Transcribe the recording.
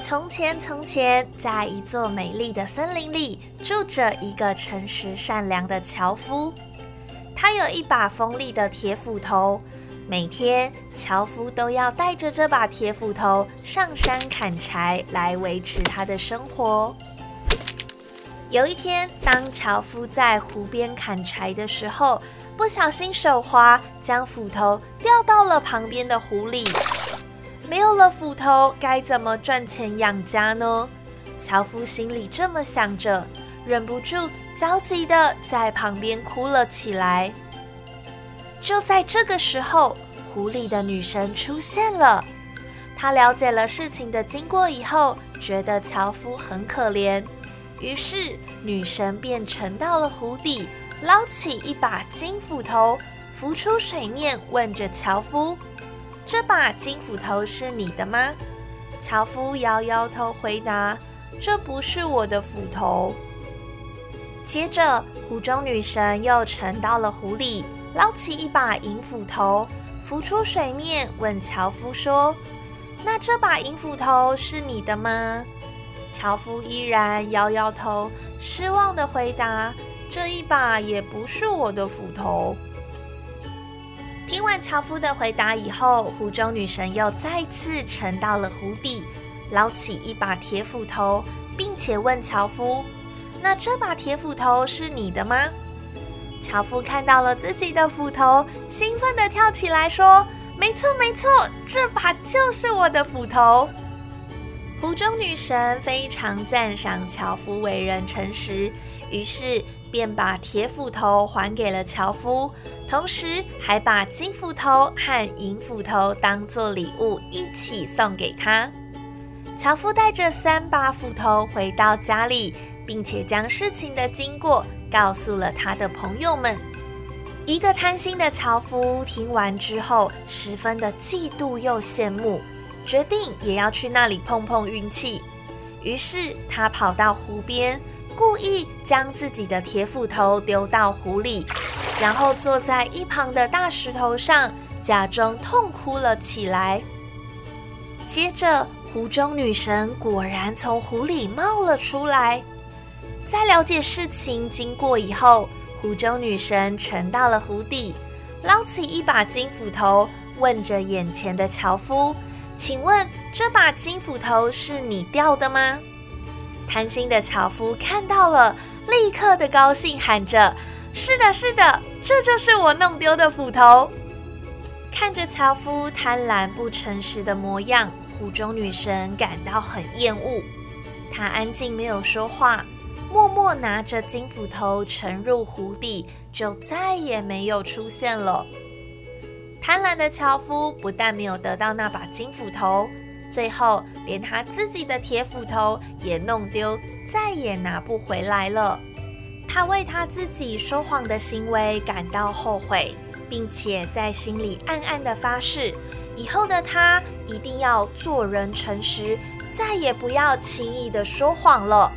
从前，从前，在一座美丽的森林里，住着一个诚实善良的樵夫。他有一把锋利的铁斧头，每天樵夫都要带着这把铁斧头上山砍柴，来维持他的生活。有一天，当樵夫在湖边砍柴的时候，不小心手滑，将斧头掉到了旁边的湖里。没有了斧头，该怎么赚钱养家呢？樵夫心里这么想着，忍不住着急的在旁边哭了起来。就在这个时候，湖里的女神出现了。她了解了事情的经过以后，觉得樵夫很可怜，于是女神便沉到了湖底，捞起一把金斧头，浮出水面，问着樵夫。这把金斧头是你的吗？樵夫摇摇头，回答：“这不是我的斧头。”接着，湖中女神又沉到了湖里，捞起一把银斧头，浮出水面，问樵夫说：“那这把银斧头是你的吗？”樵夫依然摇摇头，失望的回答：“这一把也不是我的斧头。”听完樵夫的回答以后，湖中女神又再次沉到了湖底，捞起一把铁斧头，并且问樵夫：“那这把铁斧头是你的吗？”樵夫看到了自己的斧头，兴奋地跳起来说：“没错，没错，这把就是我的斧头。”湖中女神非常赞赏樵夫为人诚实，于是便把铁斧头还给了樵夫。同时还把金斧头和银斧头当做礼物一起送给他。樵夫带着三把斧头回到家里，并且将事情的经过告诉了他的朋友们。一个贪心的樵夫听完之后，十分的嫉妒又羡慕，决定也要去那里碰碰运气。于是他跑到湖边，故意将自己的铁斧头丢到湖里。然后坐在一旁的大石头上，假装痛哭了起来。接着，湖中女神果然从湖里冒了出来。在了解事情经过以后，湖中女神沉到了湖底，捞起一把金斧头，问着眼前的樵夫：“请问这把金斧头是你掉的吗？”贪心的樵夫看到了，立刻的高兴，喊着。是的，是的，这就是我弄丢的斧头。看着樵夫贪婪不诚实的模样，湖中女神感到很厌恶。她安静没有说话，默默拿着金斧头沉入湖底，就再也没有出现了。贪婪的樵夫不但没有得到那把金斧头，最后连他自己的铁斧头也弄丢，再也拿不回来了。他为他自己说谎的行为感到后悔，并且在心里暗暗的发誓，以后的他一定要做人诚实，再也不要轻易的说谎了。